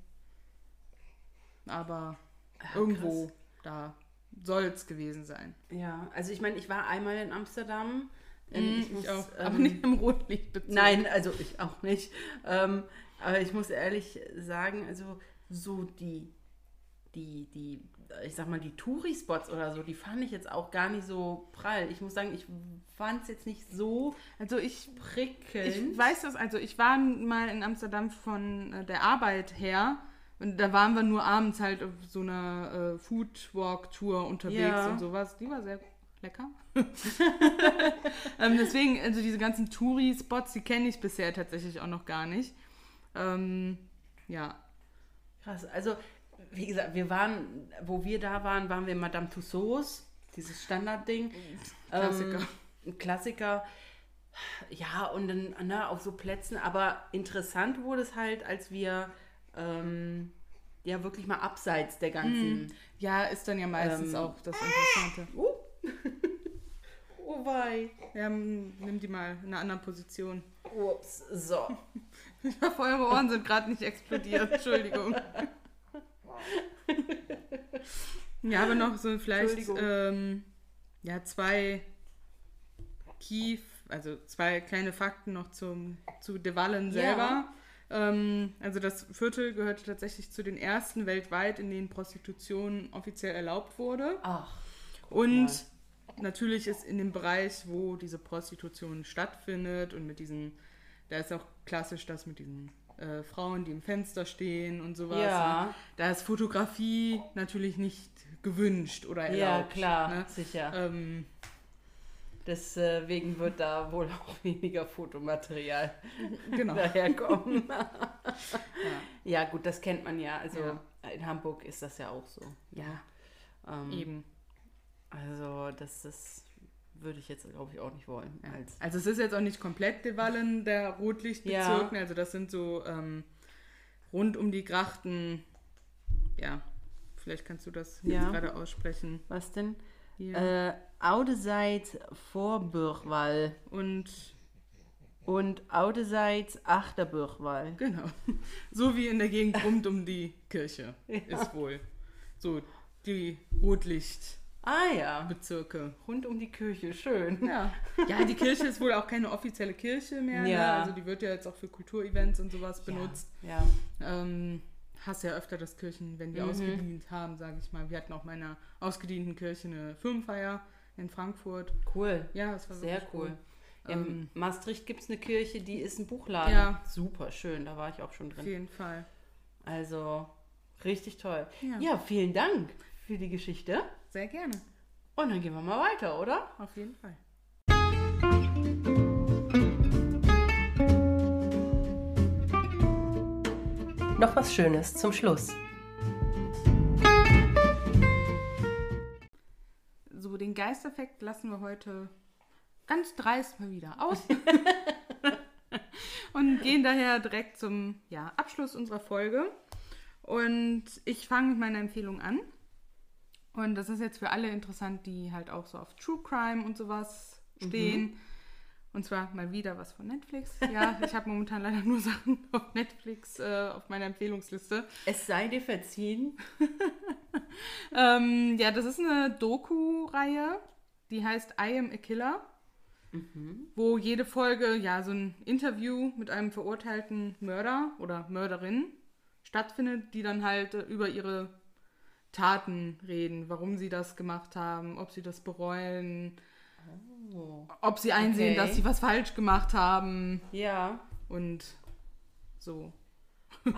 Speaker 2: aber
Speaker 1: Ja,
Speaker 2: irgendwo
Speaker 1: krass.
Speaker 2: da soll es gewesen sein.
Speaker 1: Ja, also ich meine, ich war einmal in Amsterdam.
Speaker 2: Mm,
Speaker 1: ich muss,
Speaker 2: auch,
Speaker 1: ähm,
Speaker 2: aber nicht im Rotlichtbezug.
Speaker 1: Nein, also ich auch nicht. Ähm, aber ich muss ehrlich sagen, also so die, die, die, ich sag mal, die Touri-Spots oder so, die fand ich jetzt auch gar nicht so prall. Ich muss sagen, ich fand es jetzt nicht so
Speaker 2: Also ich
Speaker 1: prickelnd.
Speaker 2: Ich weiß das, also ich war mal in Amsterdam von äh, der Arbeit her und da waren wir nur abends halt auf so einer äh, Foodwalk-Tour unterwegs
Speaker 1: Ja.
Speaker 2: und sowas. Die war sehr lecker. [LAUGHS] ähm, deswegen, also diese ganzen Touri-Spots, die kenne ich bisher tatsächlich auch noch gar nicht. Ähm, ja.
Speaker 1: Krass, also wie gesagt, wir waren, wo wir da waren, waren wir in Madame Tussauds, dieses Standardding.
Speaker 2: Klassiker.
Speaker 1: Ähm, ein Klassiker. Ja, und dann ne, auf so Plätzen, aber interessant wurde es halt, als wir ähm, ja wirklich mal abseits der ganzen.
Speaker 2: Ja, ist dann ja meistens
Speaker 1: Ähm.
Speaker 2: auch das Interessante.
Speaker 1: Oh. [LAUGHS] oh wei.
Speaker 2: Ja, nimm die mal in einer anderen Position.
Speaker 1: Ups, so. [LAUGHS]
Speaker 2: Eure Ohren sind gerade nicht explodiert. [LAUGHS] Entschuldigung. Ja, [LAUGHS] aber noch so vielleicht ähm, ja, zwei Key, also zwei kleine Fakten noch zum, zu De Wallen
Speaker 1: Ja.
Speaker 2: selber. Ähm, also das Viertel gehörte tatsächlich zu den ersten weltweit, in denen Prostitution offiziell erlaubt wurde.
Speaker 1: Ach.
Speaker 2: Und
Speaker 1: mal.
Speaker 2: natürlich ist in dem Bereich, wo diese Prostitution stattfindet und mit diesen, da ist auch klassisch das mit diesen äh, Frauen, die im Fenster stehen und sowas.
Speaker 1: Ja.
Speaker 2: Ne? Da ist Fotografie natürlich nicht gewünscht oder
Speaker 1: Ja,
Speaker 2: erlaubt.
Speaker 1: klar,
Speaker 2: Ne?
Speaker 1: sicher.
Speaker 2: Ähm,
Speaker 1: Deswegen wird da wohl auch [LAUGHS] weniger Fotomaterial
Speaker 2: genau.
Speaker 1: daherkommen. [LAUGHS] ja. gut, das kennt man ja. Also
Speaker 2: Ja.
Speaker 1: in Hamburg ist das ja auch so.
Speaker 2: Ja,
Speaker 1: Ähm,
Speaker 2: eben.
Speaker 1: Also das, das würde ich jetzt, glaube ich, auch nicht wollen.
Speaker 2: Ja.
Speaker 1: Als,
Speaker 2: Also es ist jetzt auch nicht komplett De Wallen, der Rotlichtbezirk.
Speaker 1: Ja.
Speaker 2: Also das sind so ähm, rund um die Grachten, ja, vielleicht kannst du das
Speaker 1: Ja.
Speaker 2: gerade aussprechen.
Speaker 1: was denn?
Speaker 2: Hier.
Speaker 1: Äh, Oudeseits Vorbürgwall
Speaker 2: Und
Speaker 1: und Oudeseits Achterbürgwall.
Speaker 2: Genau. So wie in der Gegend rund um die Kirche [LAUGHS] ist wohl. So die Rotlicht.
Speaker 1: Ah ja,
Speaker 2: Bezirke.
Speaker 1: rund um die Kirche, schön.
Speaker 2: Ja. [LAUGHS] ja, die Kirche ist wohl auch keine offizielle Kirche mehr. Ne?
Speaker 1: Ja.
Speaker 2: Also die wird ja jetzt auch für Kulturevents und sowas benutzt.
Speaker 1: Ja.
Speaker 2: Ähm, hast ja öfter, dass Kirchen, wenn die
Speaker 1: Mhm.
Speaker 2: ausgedient haben, sage ich mal. Wir hatten auch in meiner ausgedienten Kirche eine Firmenfeier in Frankfurt.
Speaker 1: Cool.
Speaker 2: Ja, das war
Speaker 1: Sehr
Speaker 2: wirklich
Speaker 1: cool. Ja,
Speaker 2: Ähm,
Speaker 1: in Maastricht gibt es eine Kirche, die ist ein Buchladen.
Speaker 2: Ja.
Speaker 1: Super schön, da war ich auch schon
Speaker 2: Auf
Speaker 1: drin.
Speaker 2: jeden Fall.
Speaker 1: Also richtig toll.
Speaker 2: Ja.
Speaker 1: ja, vielen Dank für die Geschichte.
Speaker 2: Sehr gerne.
Speaker 1: Und dann gehen wir mal weiter, oder?
Speaker 2: Auf jeden Fall.
Speaker 4: Noch was Schönes zum Schluss.
Speaker 2: So, den Geisteffekt lassen wir heute ganz dreist mal wieder aus. [LAUGHS] und gehen daher direkt zum ja, Abschluss unserer Folge. Und ich fange mit meiner Empfehlung an. Und das ist jetzt für alle interessant, die halt auch so auf True Crime und sowas stehen. Und zwar mal wieder was von Netflix. Ja, [LAUGHS] ich habe momentan leider nur Sachen auf Netflix äh, auf meiner Empfehlungsliste.
Speaker 1: Es sei dir verziehen. [LAUGHS]
Speaker 2: Ähm, ja, das ist eine Doku-Reihe, die heißt I Am a Killer, wo jede Folge ja so ein Interview mit einem verurteilten Mörder oder Mörderin stattfindet, die dann halt äh, über ihre Taten reden, warum sie das gemacht haben, ob sie das bereuen, ob sie einsehen,
Speaker 1: Okay.
Speaker 2: dass sie was falsch gemacht haben
Speaker 1: Ja.
Speaker 2: und so. [LAUGHS]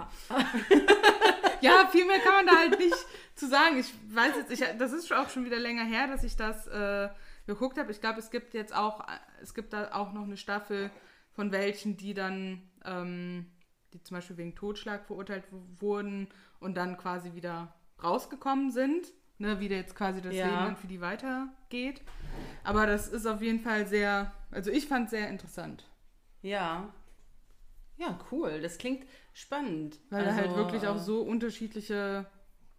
Speaker 2: ja, viel mehr kann man da halt nicht zu sagen. Ich weiß jetzt, ich, das ist auch schon wieder länger her, dass ich das äh, geguckt habe. Ich glaube, es gibt jetzt auch, es gibt da auch noch eine Staffel von welchen, die dann, ähm, die zum Beispiel wegen Totschlag verurteilt wurden und dann quasi wieder rausgekommen sind. Ne, wie da jetzt quasi das
Speaker 1: Ja.
Speaker 2: Leben dann für die weitergeht. Aber das ist auf jeden Fall sehr, also ich fand es sehr interessant.
Speaker 1: Ja. Ja, cool. Das klingt spannend.
Speaker 2: Weil da halt
Speaker 1: Also,
Speaker 2: wirklich auch
Speaker 1: äh,
Speaker 2: so unterschiedliche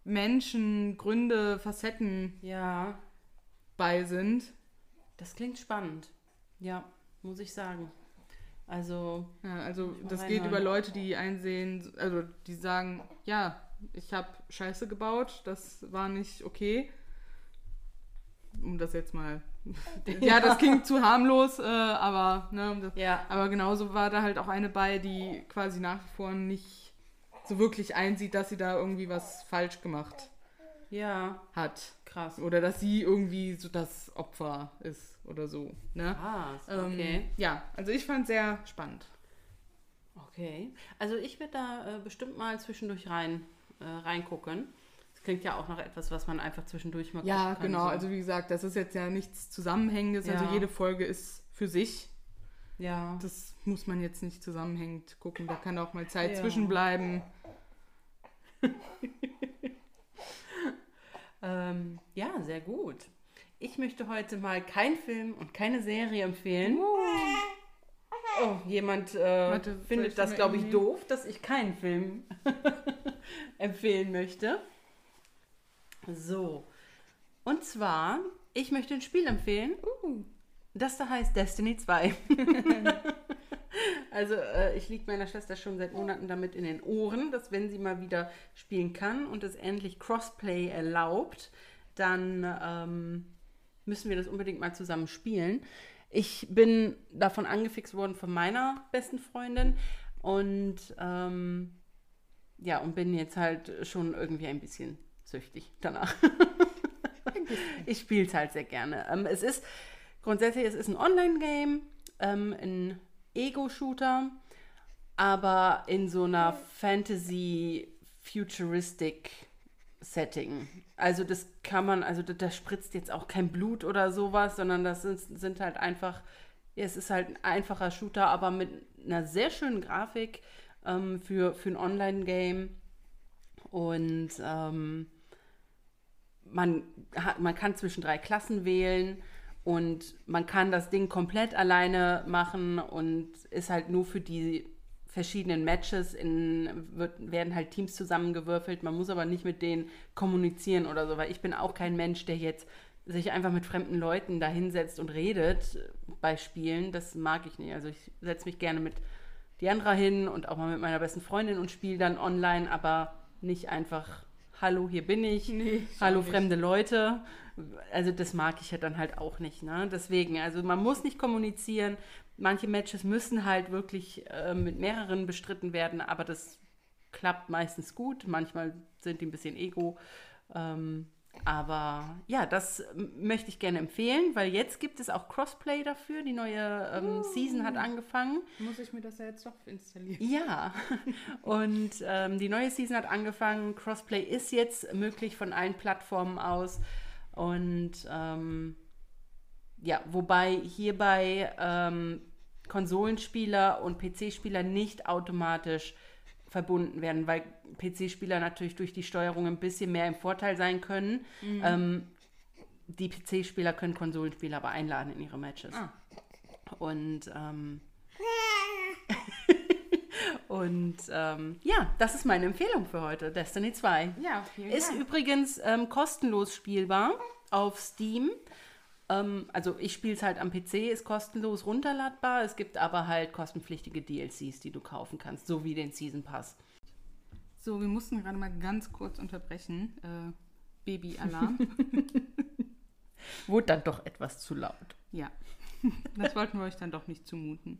Speaker 2: Menschen, Gründe, Facetten
Speaker 1: Ja,
Speaker 2: bei sind.
Speaker 1: das klingt spannend. Ja, muss ich sagen. Also,
Speaker 2: Ja, also das
Speaker 1: reinhören.
Speaker 2: geht über Leute, die einsehen, also die sagen, ja, ich habe Scheiße gebaut, das war nicht okay. Um das jetzt mal. [LAUGHS] ja, das klingt zu harmlos, äh, aber ne, das,
Speaker 1: ja.
Speaker 2: aber genauso war da halt auch eine bei, die quasi nach wie vor nicht so wirklich einsieht, dass sie da irgendwie was falsch gemacht
Speaker 1: Ja,
Speaker 2: hat.
Speaker 1: krass.
Speaker 2: Oder dass sie irgendwie so das Opfer ist oder so. Ne?
Speaker 1: Ah,
Speaker 2: Ähm,
Speaker 1: okay.
Speaker 2: ja, also ich fand sehr spannend.
Speaker 1: Okay. Also ich werde da äh, bestimmt mal zwischendurch rein äh, reingucken. Das klingt ja auch nach etwas, was man einfach zwischendurch mal
Speaker 2: Ja,
Speaker 1: kann.
Speaker 2: genau.
Speaker 1: So.
Speaker 2: Also wie gesagt, das ist jetzt ja nichts Zusammenhängendes.
Speaker 1: Ja.
Speaker 2: Also jede Folge ist für sich.
Speaker 1: ja.
Speaker 2: Das muss man jetzt nicht zusammenhängend gucken. Da kann auch mal Zeit
Speaker 1: Ja.
Speaker 2: zwischenbleiben. [LAUGHS]
Speaker 1: Ähm, ja, sehr gut. Ich möchte heute mal keinen Film und keine Serie empfehlen. Oh, jemand äh,
Speaker 2: Warte,
Speaker 1: findet das, glaube ich, doof, dass ich keinen Film [LAUGHS] empfehlen möchte. So. Und zwar, ich möchte ein Spiel empfehlen.
Speaker 2: Uh.
Speaker 1: Das da heißt Destiny 2. [LAUGHS] also äh, ich liege meiner Schwester schon seit Monaten damit in den Ohren, dass wenn sie mal wieder spielen kann und es endlich Crossplay erlaubt, dann ähm, müssen wir das unbedingt mal zusammen spielen. Ich bin davon angefixt worden von meiner besten Freundin und ähm, ja, und bin jetzt halt schon irgendwie ein bisschen süchtig danach. ich spiele es halt sehr gerne. Ähm, es ist grundsätzlich, es ist ein Online-Game, ähm, ein Ego-Shooter, aber in so einer Fantasy-Futuristic-Setting. Also das kann man, also da, da spritzt jetzt auch kein Blut oder sowas, sondern das sind, sind halt einfach, ja, es ist halt ein einfacher Shooter, aber mit einer sehr schönen Grafik ähm, für, für ein Online-Game. Und ähm, man, hat, man kann zwischen drei Klassen wählen und man kann das Ding komplett alleine machen und ist halt nur für die verschiedenen Matches in, wird, werden halt Teams zusammengewürfelt. Man muss aber nicht mit denen kommunizieren oder so, weil ich bin auch kein Mensch, der jetzt sich einfach mit fremden Leuten da hinsetzt und redet bei Spielen. Das mag ich nicht. Also ich setze mich gerne mit Diandra hin und auch mal mit meiner besten Freundin und spiele dann online, aber nicht einfach hallo, hier bin ich,
Speaker 2: Nee,
Speaker 1: hallo
Speaker 2: nicht.
Speaker 1: fremde Leute. Also das mag ich ja dann halt auch nicht. Ne? Deswegen, also man muss nicht kommunizieren. Manche Matches müssen halt wirklich äh, mit mehreren bestritten werden, aber das klappt meistens gut. Manchmal sind die ein bisschen ego. Ähm, aber ja, das möchte ich gerne empfehlen, weil jetzt gibt es auch Crossplay dafür. Die neue ähm, Season hat angefangen.
Speaker 2: Muss ich mir das ja jetzt doch installieren?
Speaker 1: Ja, [LAUGHS] und ähm, die neue Season hat angefangen. Crossplay ist jetzt möglich von allen Plattformen aus. Und ähm, ja, wobei hierbei ähm, Konsolenspieler und PC-Spieler nicht automatisch verbunden werden, weil PC-Spieler natürlich durch die Steuerung ein bisschen mehr im Vorteil sein können. Ähm, die PC-Spieler können Konsolenspieler aber einladen in ihre Matches.
Speaker 2: Ah.
Speaker 1: Und ähm, [LAUGHS] und ähm, ja, das ist meine Empfehlung für heute, Destiny 2.
Speaker 2: Ja, vielen
Speaker 1: Ist
Speaker 2: Dank.
Speaker 1: übrigens ähm, kostenlos spielbar auf Steam. Ähm, also ich spiele es halt am PC, ist kostenlos runterladbar. Es gibt aber halt kostenpflichtige DLCs, die du kaufen kannst, so wie den Season Pass.
Speaker 2: So, wir mussten gerade mal ganz kurz unterbrechen. Äh, Baby-Alarm. [LAUGHS]
Speaker 1: Wurde dann doch etwas zu laut.
Speaker 2: ja, [LAUGHS] das wollten wir euch dann doch nicht zumuten.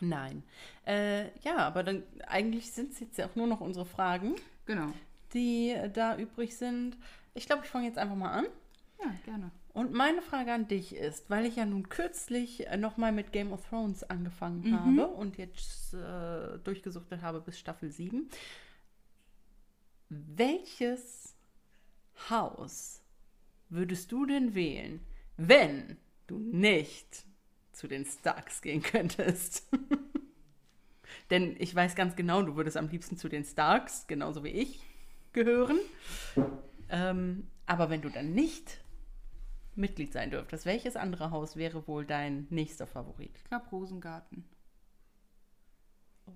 Speaker 1: Nein. Äh, ja, aber dann eigentlich sind es jetzt ja auch nur noch unsere Fragen,
Speaker 2: Genau.
Speaker 1: die äh, da übrig sind. Ich glaube, ich fange jetzt einfach mal an.
Speaker 2: Ja, gerne.
Speaker 1: Und meine Frage an dich ist, weil ich ja nun kürzlich nochmal mit Game of Thrones angefangen habe und jetzt äh, durchgesuchtet habe bis Staffel 7. Welches Haus würdest du denn wählen, wenn du nicht zu den Starks gehen könntest? [LAUGHS] Denn ich weiß ganz genau, du würdest am liebsten zu den Starks, genauso wie ich, gehören. Ähm, aber wenn du dann nicht Mitglied sein dürftest, welches andere Haus wäre wohl dein nächster Favorit?
Speaker 2: Ich glaube Rosengarten.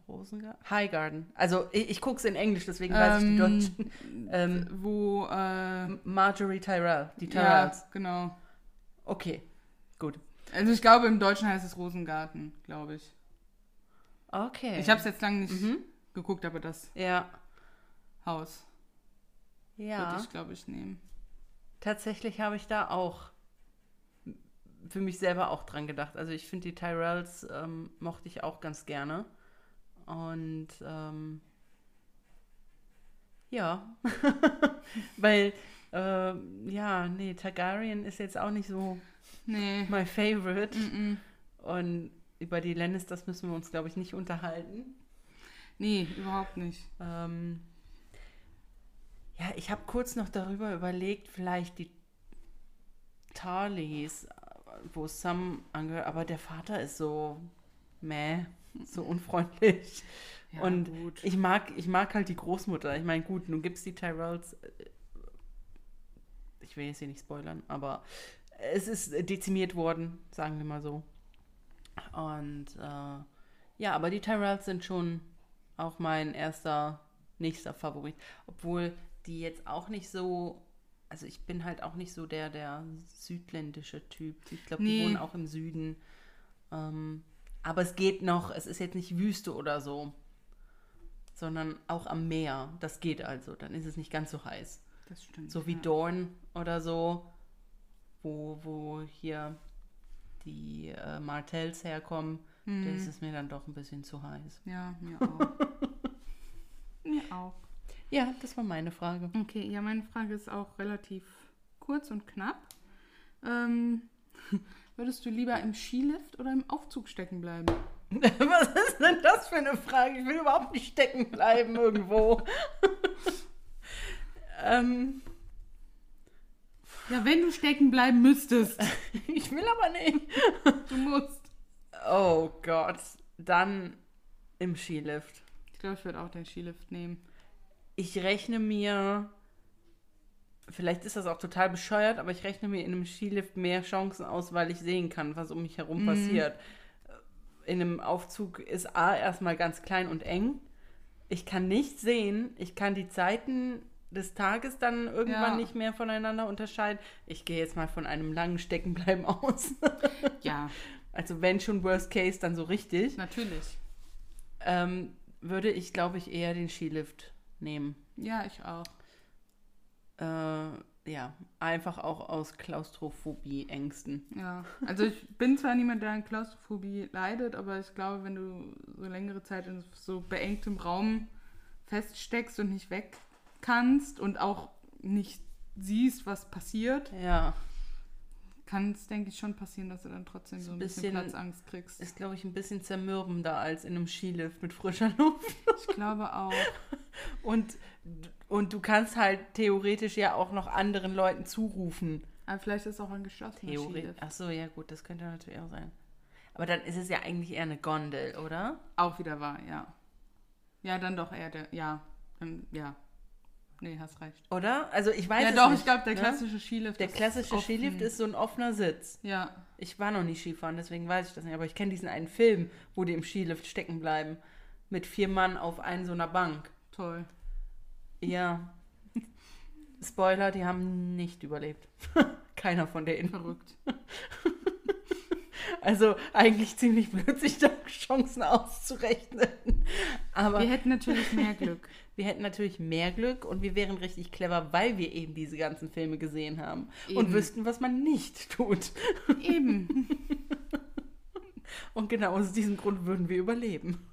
Speaker 1: Rosengarten? Highgarden. Also ich, ich gucke es in Englisch, deswegen weiß ich die
Speaker 2: Ähm,
Speaker 1: deutschen. [LAUGHS] Ähm,
Speaker 2: Wo, äh,
Speaker 1: Marjorie Tyrell, die
Speaker 2: ja,
Speaker 1: Tyrells.
Speaker 2: genau.
Speaker 1: Okay, gut.
Speaker 2: Also ich glaube, im Deutschen heißt es Rosengarten, glaube ich.
Speaker 1: Okay.
Speaker 2: Ich habe es jetzt lange nicht
Speaker 1: Mhm.
Speaker 2: geguckt, aber das
Speaker 1: Ja.
Speaker 2: Haus
Speaker 1: Ja.
Speaker 2: würde ich, glaube ich, nehmen.
Speaker 1: Tatsächlich habe ich da auch für mich selber auch dran gedacht. Also ich finde die Tyrells ähm, mochte ich auch ganz gerne. Und ähm, ja, [LAUGHS] weil ähm, ja, nee, Targaryen ist jetzt auch nicht so
Speaker 2: Nee.
Speaker 1: my favorite.
Speaker 2: Mm-mm.
Speaker 1: Und über die Lannisters müssen wir uns, glaube ich, nicht unterhalten.
Speaker 2: Nee, überhaupt nicht.
Speaker 1: Ähm, ja, ich habe kurz noch darüber überlegt, vielleicht die Tarleys, wo Sam angehört, aber der Vater ist so meh, so unfreundlich.
Speaker 2: Ja,
Speaker 1: Und
Speaker 2: gut.
Speaker 1: ich mag, ich mag halt die Großmutter. Ich meine, gut, nun gibt es die Tyrells. äh, Ich will jetzt hier nicht spoilern, aber es ist dezimiert worden, sagen wir mal so. Und äh, ja, aber die Tyrells sind schon auch mein erster, nächster Favorit. Obwohl die jetzt auch nicht so, also ich bin halt auch nicht so der, der südländische Typ. Ich glaube, die
Speaker 2: Nee.
Speaker 1: wohnen auch im Süden. Ähm, aber es geht noch, es ist jetzt nicht Wüste oder so, sondern auch am Meer. Das geht also, dann ist es nicht ganz so heiß.
Speaker 2: Das stimmt.
Speaker 1: So wie
Speaker 2: ja.
Speaker 1: Dorn oder so, wo, wo hier die äh, Martells herkommen,
Speaker 2: Hm.
Speaker 1: da ist es mir dann doch ein bisschen zu heiß.
Speaker 2: Ja, mir auch. [LAUGHS] mir auch.
Speaker 1: Ja, das war meine Frage.
Speaker 2: Okay, ja, meine Frage ist auch relativ kurz und knapp. Ähm, [LAUGHS] würdest du lieber im Skilift oder im Aufzug stecken bleiben? [LAUGHS]
Speaker 1: Was ist denn das für eine Frage? Ich will überhaupt nicht stecken bleiben irgendwo. [LAUGHS] ähm,
Speaker 2: Ja, wenn du stecken bleiben müsstest.
Speaker 1: ich will aber nicht.
Speaker 2: Du musst.
Speaker 1: Oh Gott, dann im Skilift.
Speaker 2: Ich glaube, ich würde auch den Skilift nehmen.
Speaker 1: Ich rechne mir, vielleicht ist das auch total bescheuert, aber ich rechne mir in einem Skilift mehr Chancen aus, weil ich sehen kann, was um mich herum passiert. In einem Aufzug ist A erstmal ganz klein und eng. Ich kann nicht sehen, ich kann die Zeiten des Tages dann irgendwann
Speaker 2: Ja.
Speaker 1: nicht mehr voneinander unterscheiden. Ich gehe jetzt mal von einem langen Steckenbleiben [LAUGHS] aus.
Speaker 2: Ja,
Speaker 1: Also wenn schon Worst Case, dann so richtig.
Speaker 2: natürlich.
Speaker 1: Ähm, würde ich, glaube ich, eher den Skilift nehmen.
Speaker 2: Ja, ich auch.
Speaker 1: Äh, ja, einfach auch aus Klaustrophobie, Ängsten.
Speaker 2: Ja, also ich bin zwar niemand, der an Klaustrophobie leidet, aber ich glaube, wenn du so längere Zeit in so beengtem Raum feststeckst und nicht weg kannst und auch nicht siehst, was passiert,
Speaker 1: Ja,
Speaker 2: kann es, denke ich, schon passieren, dass du dann trotzdem so ein bisschen,
Speaker 1: bisschen-
Speaker 2: Platzangst kriegst.
Speaker 1: ist, glaube ich, ein bisschen zermürbender als in einem Skilift mit frischer Luft.
Speaker 2: Ich glaube auch. [LAUGHS]
Speaker 1: Und, und du kannst halt theoretisch ja auch noch anderen Leuten zurufen.
Speaker 2: Aber vielleicht ist es auch ein geschlossener
Speaker 1: Theoretisch.
Speaker 2: Skilift.
Speaker 1: Ach so, ja gut, das könnte natürlich auch sein. Aber dann ist es ja eigentlich eher eine Gondel, oder?
Speaker 2: Auch wieder wahr, ja. Ja, dann doch eher der, ja. Ja. Nee, hast recht.
Speaker 1: Oder? Also ich weiß
Speaker 2: ja,
Speaker 1: es
Speaker 2: doch,
Speaker 1: nicht,
Speaker 2: ich glaube, der
Speaker 1: ne?
Speaker 2: klassische Skilift
Speaker 1: Der
Speaker 2: ist
Speaker 1: klassische. Skilift ist so ein offener Sitz.
Speaker 2: Ja,
Speaker 1: Ich war noch nie Skifahren, deswegen weiß ich das nicht. Aber ich kenne diesen einen Film, wo die im Skilift stecken bleiben. Mit vier Mann auf einen so einer Bank.
Speaker 2: toll.
Speaker 1: Ja. [LAUGHS] Spoiler, die haben nicht überlebt. [LAUGHS] Keiner von denen.
Speaker 2: Verrückt. [LAUGHS]
Speaker 1: Also eigentlich ziemlich blöd, sich da Chancen auszurechnen. Aber
Speaker 2: Wir hätten natürlich mehr Glück.
Speaker 1: Wir hätten natürlich mehr Glück und wir wären richtig clever, weil wir eben diese ganzen Filme gesehen haben und
Speaker 2: Eben.
Speaker 1: wüssten, was man nicht tut.
Speaker 2: Eben. [LAUGHS]
Speaker 1: Und genau aus diesem Grund würden wir überleben.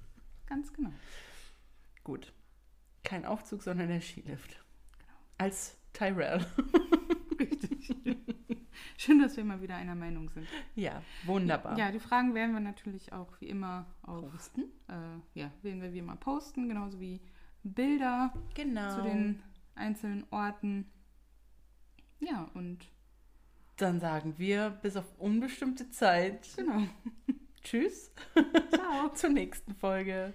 Speaker 2: Ganz genau.
Speaker 1: Gut. Kein Aufzug, sondern der Skilift. Als Tyrell. [LAUGHS]
Speaker 2: Richtig. Schön, dass wir mal wieder einer Meinung sind.
Speaker 1: Ja, wunderbar.
Speaker 2: Ja, die Fragen werden wir natürlich auch wie immer auf,
Speaker 1: Posten.
Speaker 2: äh, ja, werden wir wie immer posten, genauso wie Bilder
Speaker 1: Genau.
Speaker 2: zu den einzelnen Orten. Ja, und
Speaker 1: Dann sagen wir bis auf unbestimmte Zeit
Speaker 2: genau.
Speaker 1: Tschüss.
Speaker 2: Ciao. [LAUGHS]
Speaker 1: Zur nächsten Folge.